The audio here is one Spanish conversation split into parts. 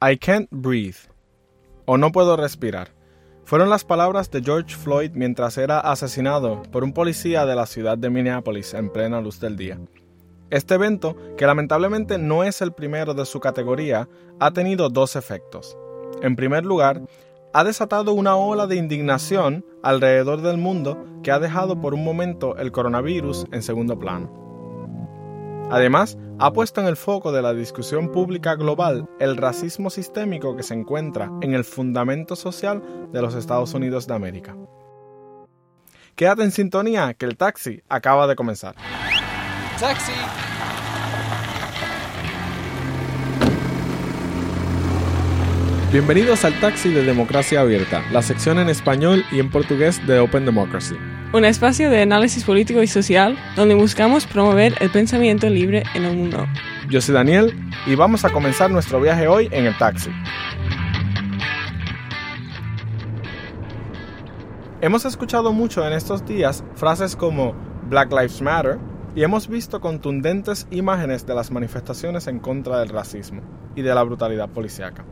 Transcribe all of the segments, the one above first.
I can't breathe o no puedo respirar. Fueron las palabras de George Floyd mientras era asesinado por un policía de la ciudad de Minneapolis en plena luz del día. Este evento, que lamentablemente no es el primero de su categoría, ha tenido dos efectos. En primer lugar, ha desatado una ola de indignación alrededor del mundo que ha dejado por un momento el coronavirus en segundo plano. Además, ha puesto en el foco de la discusión pública global el racismo sistémico que se encuentra en el fundamento social de los Estados Unidos de América. Quédate en sintonía que el taxi acaba de comenzar. ¡Taxi! Bienvenidos al Taxi de Democracia Abierta, la sección en español y en portugués de Open Democracy un espacio de análisis político y social donde buscamos promover el pensamiento libre en el mundo. Yo soy Daniel y vamos a comenzar nuestro viaje hoy en el taxi. Hemos escuchado mucho en estos días frases como Black Lives Matter y hemos visto contundentes imágenes de las manifestaciones en contra del racismo y de la brutalidad policíaca.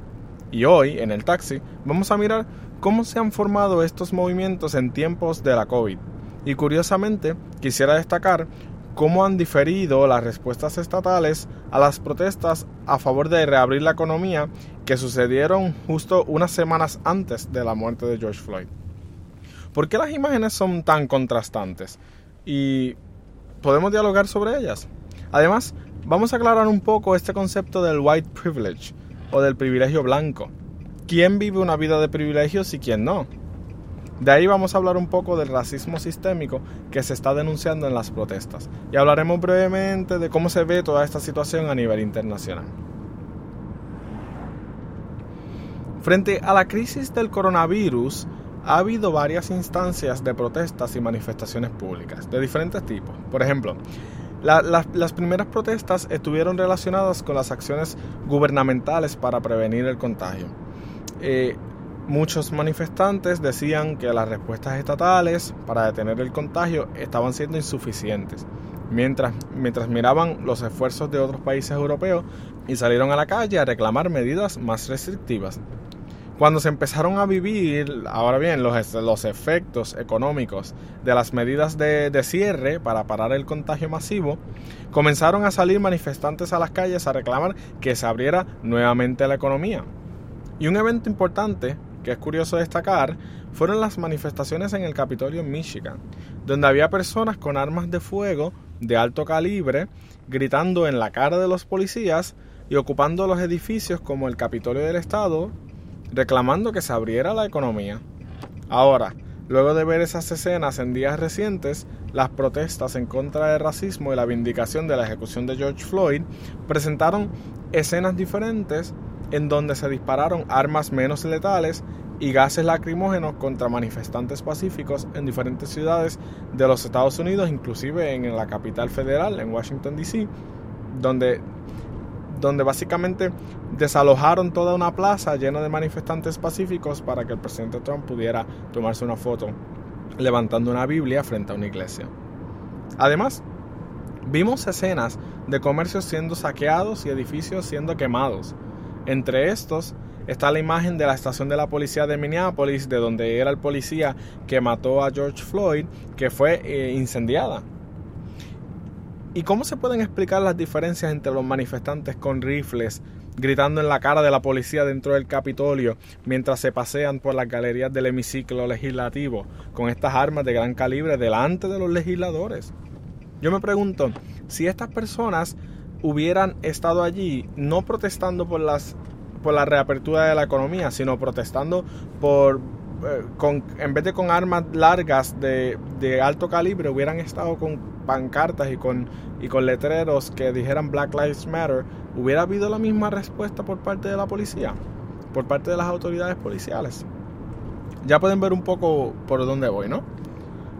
Y hoy, en el taxi, vamos a mirar cómo se han formado estos movimientos en tiempos de la COVID. Y curiosamente, quisiera destacar cómo han diferido las respuestas estatales a las protestas a favor de reabrir la economía que sucedieron justo unas semanas antes de la muerte de George Floyd. ¿Por qué las imágenes son tan contrastantes? Y podemos dialogar sobre ellas. Además, vamos a aclarar un poco este concepto del white privilege o del privilegio blanco. ¿Quién vive una vida de privilegios y quién no? De ahí vamos a hablar un poco del racismo sistémico que se está denunciando en las protestas y hablaremos brevemente de cómo se ve toda esta situación a nivel internacional. Frente a la crisis del coronavirus, ha habido varias instancias de protestas y manifestaciones públicas de diferentes tipos. Por ejemplo, las primeras protestas estuvieron relacionadas con las acciones gubernamentales para prevenir el contagio. Eh, muchos manifestantes decían que las respuestas estatales para detener el contagio estaban siendo insuficientes, mientras, mientras miraban los esfuerzos de otros países europeos y salieron a la calle a reclamar medidas más restrictivas. Cuando se empezaron a vivir, ahora bien, los, los efectos económicos de las medidas de, cierre para parar el contagio masivo, comenzaron a salir manifestantes a las calles a reclamar que se abriera nuevamente la economía. Y un evento importante, que es curioso destacar, fueron las manifestaciones en el Capitolio en Michigan, donde había personas con armas de fuego de alto calibre gritando en la cara de los policías y ocupando los edificios como el Capitolio del Estado reclamando que se abriera la economía. Ahora, luego de ver esas escenas en días recientes, las protestas en contra del racismo y la vindicación de la ejecución de George Floyd presentaron escenas diferentes en donde se dispararon armas menos letales y gases lacrimógenos contra manifestantes pacíficos en diferentes ciudades de los Estados Unidos, inclusive en la capital federal, en Washington, D.C., donde donde básicamente desalojaron toda una plaza llena de manifestantes pacíficos para que el presidente Trump pudiera tomarse una foto levantando una Biblia frente a una iglesia. Además, vimos escenas de comercios siendo saqueados y edificios siendo quemados. Entre estos está la imagen de la estación de la policía de Minneapolis, de donde era el policía que mató a George Floyd, que fue eh, incendiada. ¿Y cómo se pueden explicar las diferencias entre los manifestantes con rifles gritando en la cara de la policía dentro del Capitolio mientras se pasean por las galerías del hemiciclo legislativo con estas armas de gran calibre delante de los legisladores? Yo me pregunto, si estas personas hubieran estado allí no protestando por las por la reapertura de la economía, sino protestando por eh, con, en vez de con armas largas de, de, alto calibre, hubieran estado con pancartas y con, y con letreros que dijeran Black Lives Matter, ¿hubiera habido la misma respuesta por parte de la policía? Por parte de las autoridades policiales. Ya pueden ver un poco por dónde voy, ¿no?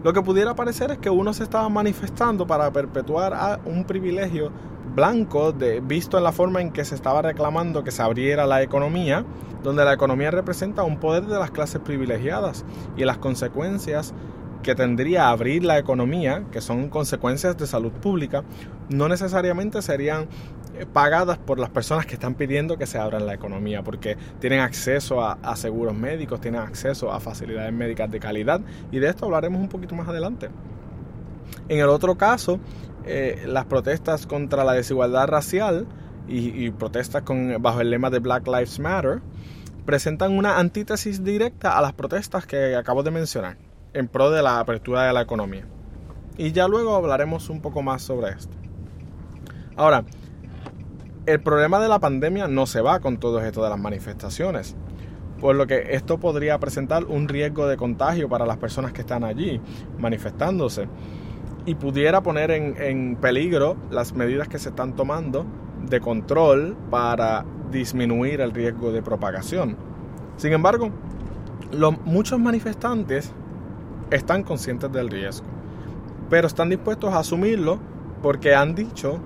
Lo que pudiera parecer es que uno se estaba manifestando para perpetuar un privilegio blanco de, visto en la forma en que se estaba reclamando que se abriera la economía, donde la economía representa un poder de las clases privilegiadas y las consecuencias que tendría abrir la economía, que son consecuencias de salud pública, no necesariamente serían pagadas por las personas que están pidiendo que se abra la economía, porque tienen acceso a, seguros médicos, tienen acceso a facilidades médicas de calidad, y de esto hablaremos un poquito más adelante. En el otro caso, eh, las protestas contra la desigualdad racial y, protestas con, bajo el lema de Black Lives Matter presentan una antítesis directa a las protestas que acabo de mencionar, en pro de la apertura de la economía. Y ya luego hablaremos un poco más sobre esto. Ahora, el problema de la pandemia no se va con todo esto de las manifestaciones, por lo que esto podría presentar un riesgo de contagio para las personas que están allí manifestándose y pudiera poner en, peligro las medidas que se están tomando de control para disminuir el riesgo de propagación. Sin embargo, los, muchos manifestantes están conscientes del riesgo, pero están dispuestos a asumirlo porque han dicho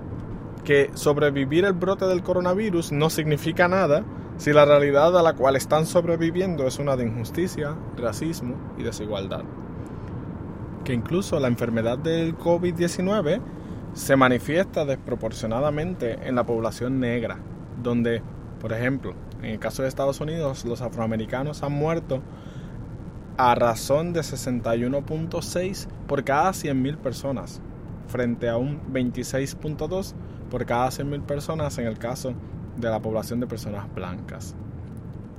que sobrevivir el brote del coronavirus no significa nada si la realidad a la cual están sobreviviendo es una de injusticia, racismo y desigualdad. Que incluso la enfermedad del COVID-19 se manifiesta desproporcionadamente en la población negra, donde, por ejemplo, en el caso de Estados Unidos, los afroamericanos han muerto a razón de 61.6 por cada 100.000 personas, frente a un 26.2 por cada 100.000 personas en el caso de la población de personas blancas.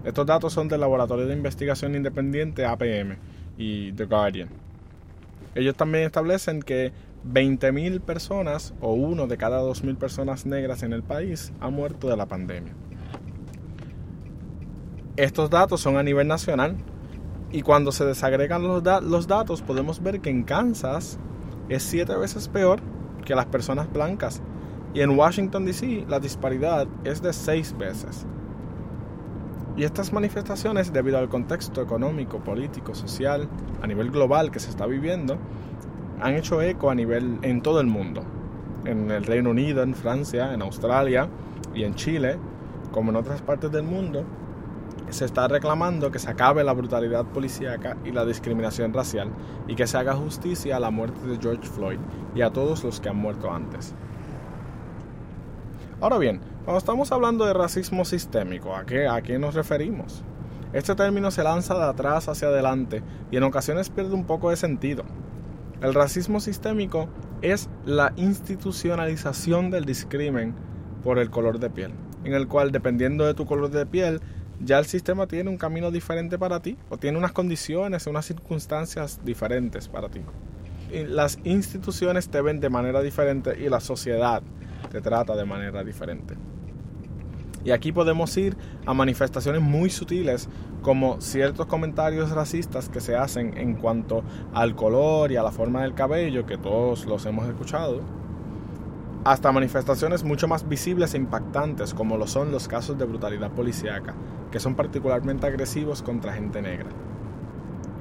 Estos datos son del Laboratorio de Investigación Independiente APM y The Guardian. Ellos también establecen que 20.000 personas o uno de cada 2.000 personas negras en el país ha muerto de la pandemia. Estos datos son a nivel nacional y cuando se desagregan los, datos podemos ver que en Kansas es siete veces peor que las personas blancas y en Washington DC la disparidad es de seis veces. Y estas manifestaciones, debido al contexto económico, político, social, a nivel global que se está viviendo, han hecho eco a nivel en todo el mundo. En el Reino Unido, en Francia, en Australia y en Chile, como en otras partes del mundo, se está reclamando que se acabe la brutalidad policíaca y la discriminación racial y que se haga justicia a la muerte de George Floyd y a todos los que han muerto antes. Ahora bien, cuando estamos hablando de racismo sistémico, ¿a qué, ¿a qué nos referimos? Este término se lanza de atrás hacia adelante y en ocasiones pierde un poco de sentido. El racismo sistémico es la institucionalización del discrimen por el color de piel, en el cual dependiendo de tu color de piel, ya el sistema tiene un camino diferente para ti o tiene unas condiciones, unas circunstancias diferentes para ti. las instituciones te ven de manera diferente y la sociedad te trata de manera diferente. Y aquí podemos ir a manifestaciones muy sutiles como ciertos comentarios racistas que se hacen en cuanto al color y a la forma del cabello, que todos los hemos escuchado, hasta manifestaciones mucho más visibles e impactantes como lo son los casos de brutalidad policíaca, que son particularmente agresivos contra gente negra.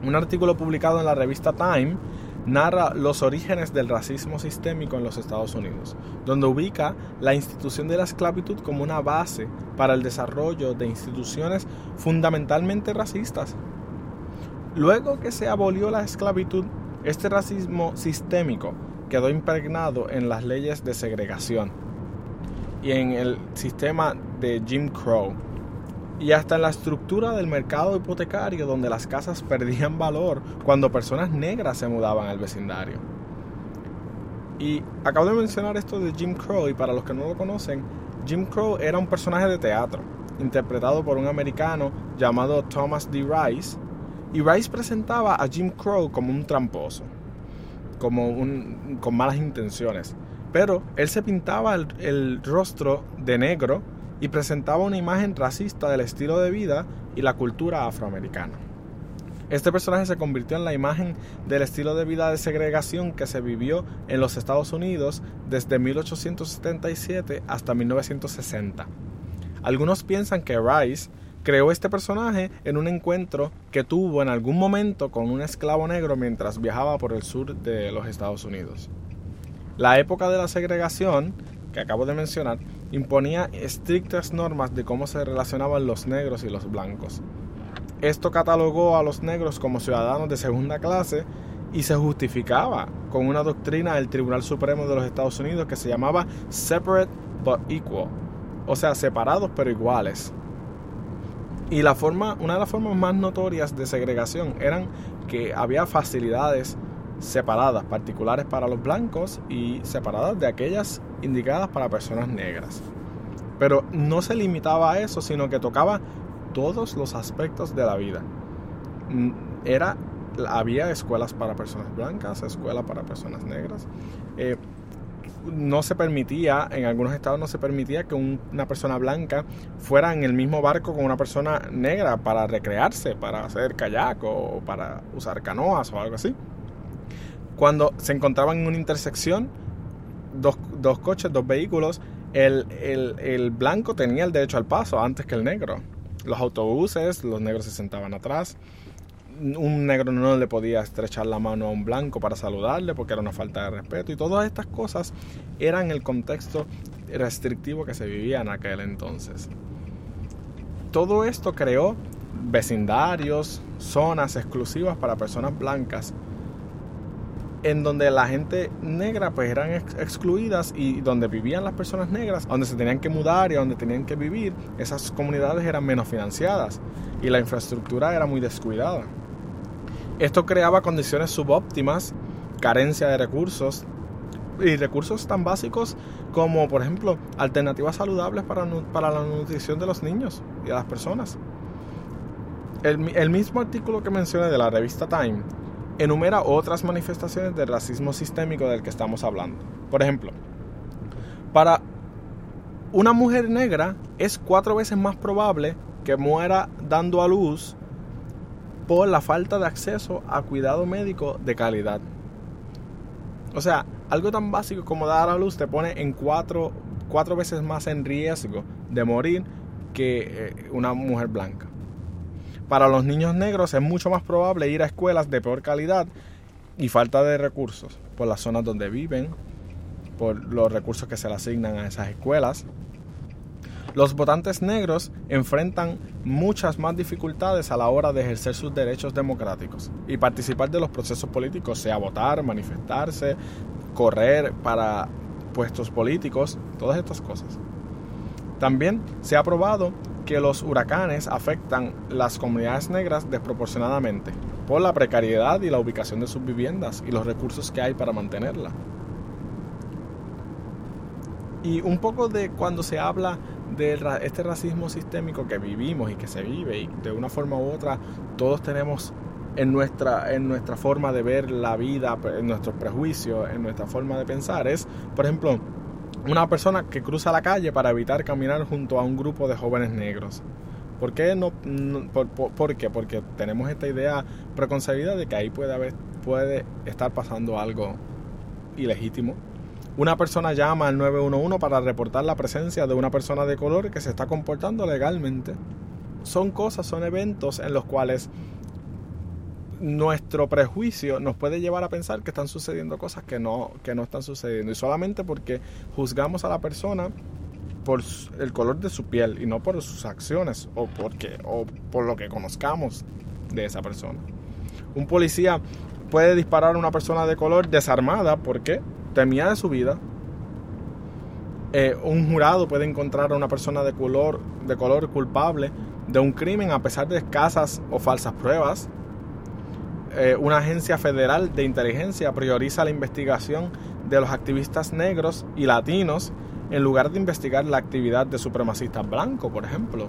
Un artículo publicado en la revista Time narra los orígenes del racismo sistémico en los Estados Unidos, donde ubica la institución de la esclavitud como una base para el desarrollo de instituciones fundamentalmente racistas. Luego que se abolió la esclavitud, este racismo sistémico quedó impregnado en las leyes de segregación y en el sistema de Jim Crow y hasta en la estructura del mercado hipotecario donde las casas perdían valor cuando personas negras se mudaban al vecindario. Y acabo de mencionar esto de Jim Crow y para los que no lo conocen, Jim Crow era un personaje de teatro interpretado por un americano llamado Thomas D. Rice y Rice presentaba a Jim Crow como un tramposo, como con malas intenciones. Pero él se pintaba el rostro de negro y presentaba una imagen racista del estilo de vida y la cultura afroamericana. Este personaje se convirtió en la imagen del estilo de vida de segregación que se vivió en los Estados Unidos desde 1877 hasta 1960. Algunos piensan que Rice creó este personaje en un encuentro que tuvo en algún momento con un esclavo negro mientras viajaba por el sur de los Estados Unidos. La época de la segregación que acabo de mencionar imponía estrictas normas de cómo se relacionaban los negros y los blancos. Esto catalogó a los negros como ciudadanos de segunda clase y se justificaba con una doctrina del Tribunal Supremo de los Estados Unidos que se llamaba Separate but equal. O sea, separados pero iguales. Y la forma, una de las formas más notorias de segregación eran que había facilidades separadas, particulares para los blancos y separadas de aquellas indicadas para personas negras. Pero no se limitaba a eso, sino que tocaba todos los aspectos de la vida. Mm, era, había escuelas para personas blancas, escuelas para personas negras. Eh, no se permitía, en algunos estados no se permitía que una persona blanca fuera en el mismo barco con una persona negra para recrearse, para hacer kayak o para usar canoas o algo así. Cuando se encontraban en una intersección, dos, dos coches, dos vehículos, el, el, el blanco tenía el derecho al paso antes que el negro. Los autobuses, los negros se sentaban atrás un negro no le podía estrechar la mano a un blanco para saludarle porque era una falta de respeto y todas estas cosas eran el contexto restrictivo que se vivía en aquel entonces. Todo esto creó vecindarios, zonas exclusivas para personas blancas en donde la gente negra pues eran excluidas y donde vivían las personas negras, donde se tenían que mudar y donde tenían que vivir, esas comunidades eran menos financiadas y la infraestructura era muy descuidada. Esto creaba condiciones subóptimas, carencia de recursos y recursos tan básicos como, por ejemplo, alternativas saludables para, para la nutrición de los niños y de las personas. El, el mismo artículo que mencioné de la revista Time enumera otras manifestaciones del racismo sistémico del que estamos hablando. Por ejemplo, para una mujer negra es cuatro veces más probable que muera dando a luz por la falta de acceso a cuidado médico de calidad. O sea, algo tan básico como dar a luz te pone en cuatro, cuatro veces más en riesgo de morir que eh, una mujer blanca. Para los niños negros es mucho más probable ir a escuelas de peor calidad y falta de recursos por las zonas donde viven, por los recursos que se le asignan a esas escuelas, los votantes negros enfrentan muchas más dificultades a la hora de ejercer sus derechos democráticos y participar de los procesos políticos, sea votar, manifestarse, correr para puestos políticos, todas estas cosas. También se ha probado que los huracanes afectan las comunidades negras desproporcionadamente por la precariedad y la ubicación de sus viviendas y los recursos que hay para mantenerla. Y un poco de cuando se habla de este racismo sistémico que vivimos y que se vive y de una forma u otra todos tenemos en nuestra, en nuestra forma de ver la vida, en nuestros prejuicios, en nuestra forma de pensar, es, por ejemplo, una persona que cruza la calle para evitar caminar junto a un grupo de jóvenes negros. ¿Por qué no? por, qué? Porque tenemos esta idea preconcebida de que ahí puede haber, puede estar pasando algo ilegítimo una persona llama al 911 para reportar la presencia de una persona de color que se está comportando legalmente. Son cosas, son eventos en los cuales nuestro prejuicio nos puede llevar a pensar que están sucediendo cosas que no, que no están sucediendo. Y solamente porque juzgamos a la persona por el color de su piel y no por sus acciones o, porque, o por lo que conozcamos de esa persona. Un policía puede disparar a una persona de color desarmada. ¿Por qué? Temía de su vida. Eh, un jurado puede encontrar a una persona de color, de color culpable de un crimen a pesar de escasas o falsas pruebas. Eh, una agencia federal de inteligencia prioriza la investigación de los activistas negros y latinos en lugar de investigar la actividad de supremacistas blancos, por ejemplo.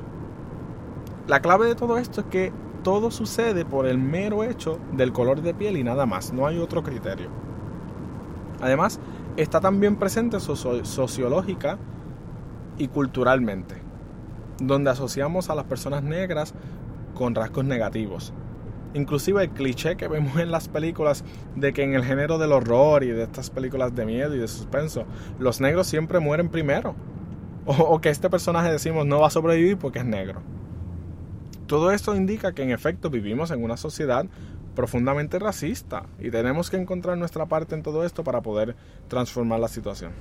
La clave de todo esto es que todo sucede por el mero hecho del color de piel y nada más, no hay otro criterio. Además, está también presente sociológica y culturalmente, donde asociamos a las personas negras con rasgos negativos. Inclusive el cliché que vemos en las películas de que en el género del horror y de estas películas de miedo y de suspenso, los negros siempre mueren primero. O, o que este personaje decimos no va a sobrevivir porque es negro. Todo esto indica que en efecto vivimos en una sociedad profundamente racista y tenemos que encontrar nuestra parte en todo esto para poder transformar la situación.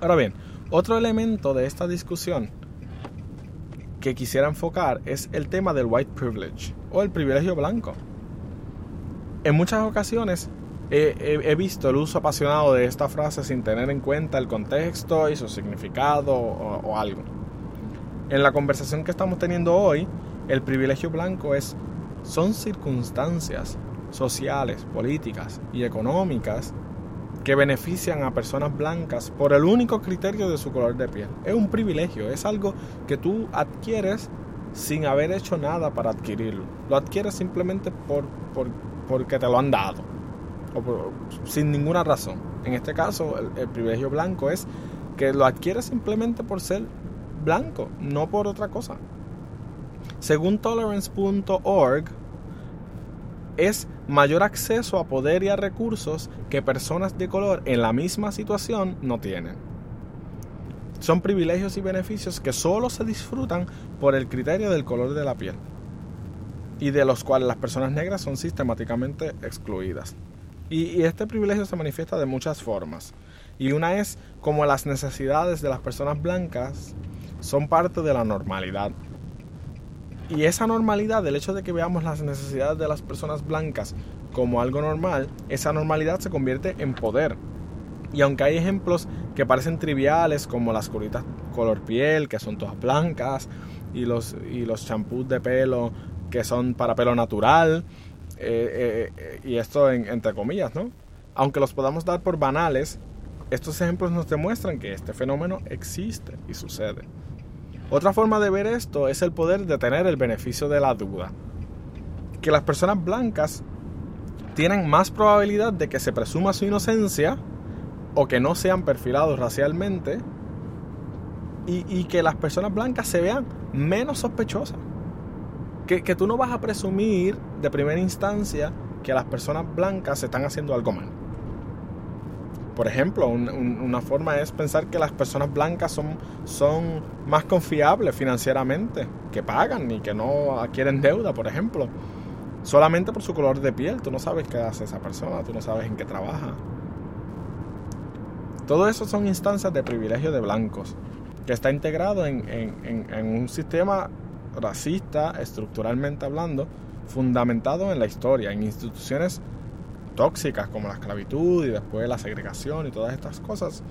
Ahora bien, otro elemento de esta discusión que quisiera enfocar es el tema del white privilege o el privilegio blanco. En muchas ocasiones he, visto el uso apasionado de esta frase sin tener en cuenta el contexto y su significado o, algo. En la conversación que estamos teniendo hoy, el privilegio blanco es son circunstancias sociales, políticas y económicas que benefician a personas blancas por el único criterio de su color de piel. Es un privilegio, es algo que tú adquieres sin haber hecho nada para adquirirlo. Lo adquieres simplemente por, por porque te lo han dado sin ninguna razón. En este caso, el, privilegio blanco es que lo adquieres simplemente por ser blanco, no por otra cosa. Según tolerance.org, es mayor acceso a poder y a recursos que personas de color en la misma situación no tienen. Son privilegios y beneficios que solo se disfrutan por el criterio del color de la piel y de los cuales las personas negras son sistemáticamente excluidas. Y, este privilegio se manifiesta de muchas formas. Y una es como las necesidades de las personas blancas son parte de la normalidad. Y esa normalidad, el hecho de que veamos las necesidades de las personas blancas como algo normal, esa normalidad se convierte en poder. Y aunque hay ejemplos que parecen triviales, como las curitas color piel, que son todas blancas, y los, y los champús de pelo que son para pelo natural, eh, eh, y esto entre comillas, ¿no? Aunque los podamos dar por banales, estos ejemplos nos demuestran que este fenómeno existe y sucede. Otra forma de ver esto es el poder de tener el beneficio de la duda. Que las personas blancas tienen más probabilidad de que se presuma su inocencia o que no sean perfilados racialmente y, que las personas blancas se vean menos sospechosas que, tú no vas a presumir de primera instancia que las personas blancas están haciendo algo mal. Por ejemplo, una forma es pensar que las personas blancas son, son más confiables financieramente, que pagan y que no adquieren deuda, por ejemplo. Solamente por su color de piel. Tú no sabes qué hace esa persona, tú no sabes en qué trabaja. Todo eso son instancias de privilegio de blancos, que está integrado en, en un sistema racista, estructuralmente hablando, fundamentado en la historia, en instituciones tóxicas como la esclavitud y después la segregación y todas estas cosas,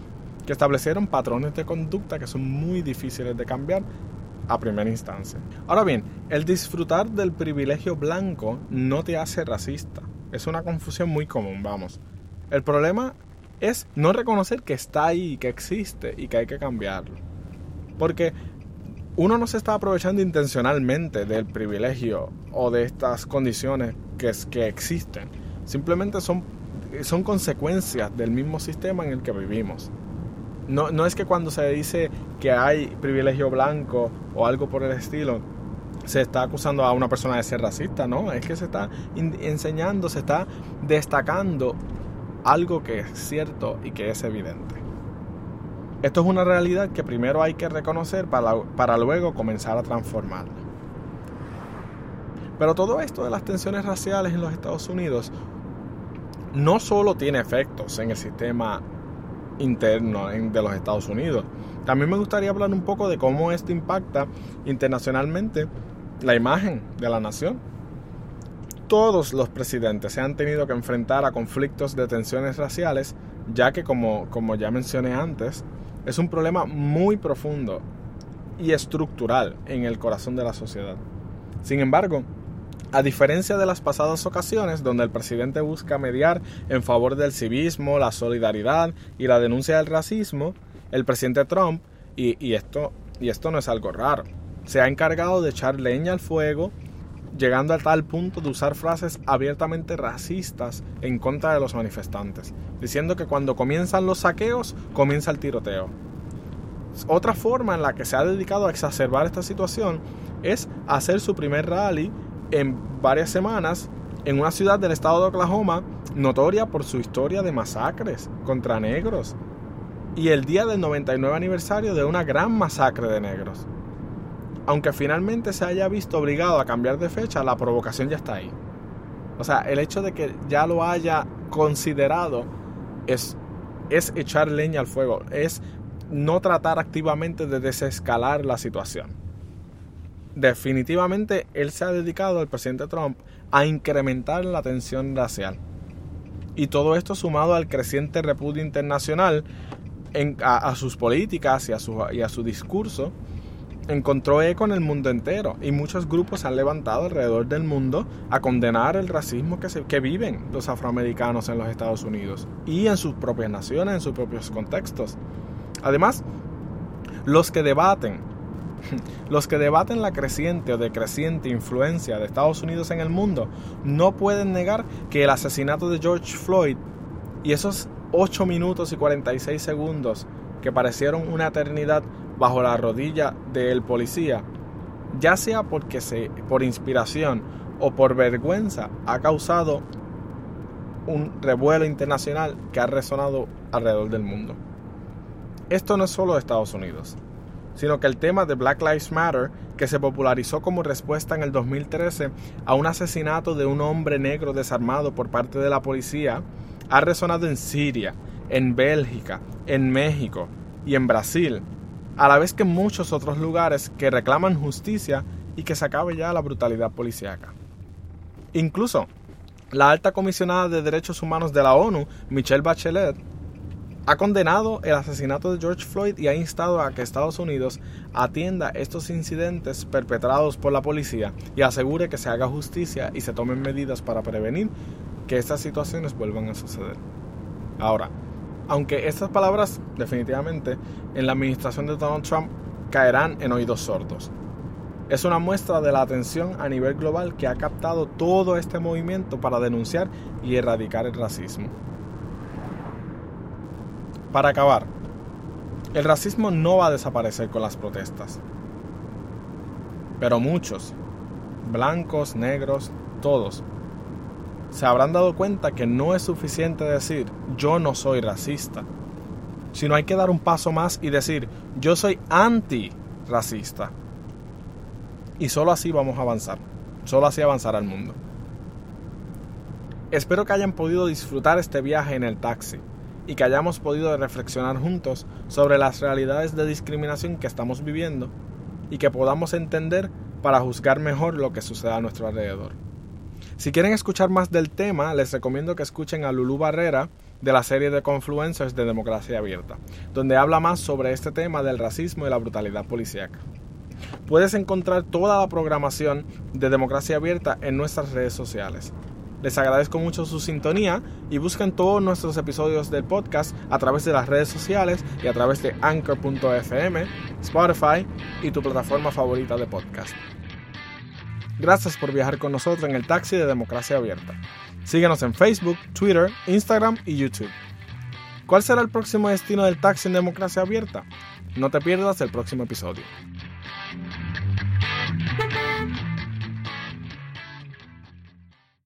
que establecieron patrones de conducta que son muy difíciles de cambiar a primera instancia. Ahora bien, el disfrutar del privilegio blanco no te hace racista. Es una confusión muy común, vamos. El problema es no reconocer que está ahí, que existe y que hay que cambiarlo. Porque uno no se está aprovechando intencionalmente del privilegio o de estas condiciones que, existen. Simplemente son, son consecuencias del mismo sistema en el que vivimos. No, no es que cuando se dice que hay privilegio blanco o algo por el estilo, se está acusando a una persona de ser racista, no, es que se está enseñando, se está destacando algo que es cierto y que es evidente. Esto es una realidad que primero hay que reconocer para, para luego comenzar a transformarla. Pero todo esto de las tensiones raciales en los Estados Unidos no solo tiene efectos en el sistema interno de los Estados Unidos. También me gustaría hablar un poco de cómo esto impacta internacionalmente la imagen de la nación. Todos los presidentes se han tenido que enfrentar a conflictos de tensiones raciales, ya que como, como ya mencioné antes, es un problema muy profundo y estructural en el corazón de la sociedad. Sin embargo, a diferencia de las pasadas ocasiones donde el presidente busca mediar en favor del civismo, la solidaridad y la denuncia del racismo, el presidente Trump, y, esto, y esto no es algo raro, se ha encargado de echar leña al fuego, llegando a tal punto de usar frases abiertamente racistas en contra de los manifestantes, diciendo que cuando comienzan los saqueos, comienza el tiroteo. Otra forma en la que se ha dedicado a exacerbar esta situación es hacer su primer rally en varias semanas en una ciudad del estado de Oklahoma notoria por su historia de masacres contra negros y el día del 99 aniversario de una gran masacre de negros. Aunque finalmente se haya visto obligado a cambiar de fecha, la provocación ya está ahí. O sea, el hecho de que ya lo haya considerado es, es echar leña al fuego, es no tratar activamente de desescalar la situación. Definitivamente él se ha dedicado, el presidente Trump, a incrementar la tensión racial. Y todo esto sumado al creciente repudio internacional a, sus políticas y a su, y a su discurso, encontró eco en el mundo entero y muchos grupos se han levantado alrededor del mundo a condenar el racismo que, que viven los afroamericanos en los Estados Unidos y en sus propias naciones, en sus propios contextos. Además, los que debaten, los que debaten la creciente o decreciente influencia de Estados Unidos en el mundo no pueden negar que el asesinato de George Floyd y esos 8 minutos y 46 segundos que parecieron una eternidad bajo la rodilla del policía, ya sea porque se, por inspiración o por vergüenza, ha causado un revuelo internacional que ha resonado alrededor del mundo. Esto no es solo Estados Unidos, sino que el tema de Black Lives Matter, que se popularizó como respuesta en el 2013 a un asesinato de un hombre negro desarmado por parte de la policía, ha resonado en Siria, en Bélgica, en México y en Brasil, a la vez que en muchos otros lugares que reclaman justicia y que se acabe ya la brutalidad policíaca. Incluso, la alta comisionada de derechos humanos de la ONU, Michelle Bachelet, ha condenado el asesinato de George Floyd y ha instado a que Estados Unidos atienda estos incidentes perpetrados por la policía y asegure que se haga justicia y se tomen medidas para prevenir que estas situaciones vuelvan a suceder. Ahora, aunque estas palabras definitivamente en la administración de Donald Trump caerán en oídos sordos. Es una muestra de la atención a nivel global que ha captado todo este movimiento para denunciar y erradicar el racismo. Para acabar, el racismo no va a desaparecer con las protestas. Pero muchos, blancos, negros, todos, se habrán dado cuenta que no es suficiente decir yo no soy racista, sino hay que dar un paso más y decir yo soy anti-racista. Y solo así vamos a avanzar, solo así avanzará el mundo. Espero que hayan podido disfrutar este viaje en el taxi y que hayamos podido reflexionar juntos sobre las realidades de discriminación que estamos viviendo y que podamos entender para juzgar mejor lo que sucede a nuestro alrededor. Si quieren escuchar más del tema, les recomiendo que escuchen a Lulu Barrera de la serie de Confluencers de Democracia Abierta, donde habla más sobre este tema del racismo y la brutalidad policíaca. Puedes encontrar toda la programación de Democracia Abierta en nuestras redes sociales. Les agradezco mucho su sintonía y busquen todos nuestros episodios del podcast a través de las redes sociales y a través de anchor.fm, Spotify y tu plataforma favorita de podcast. Gracias por viajar con nosotros en el taxi de Democracia Abierta. Síguenos en Facebook, Twitter, Instagram y YouTube. ¿Cuál será el próximo destino del taxi en Democracia Abierta? No te pierdas el próximo episodio.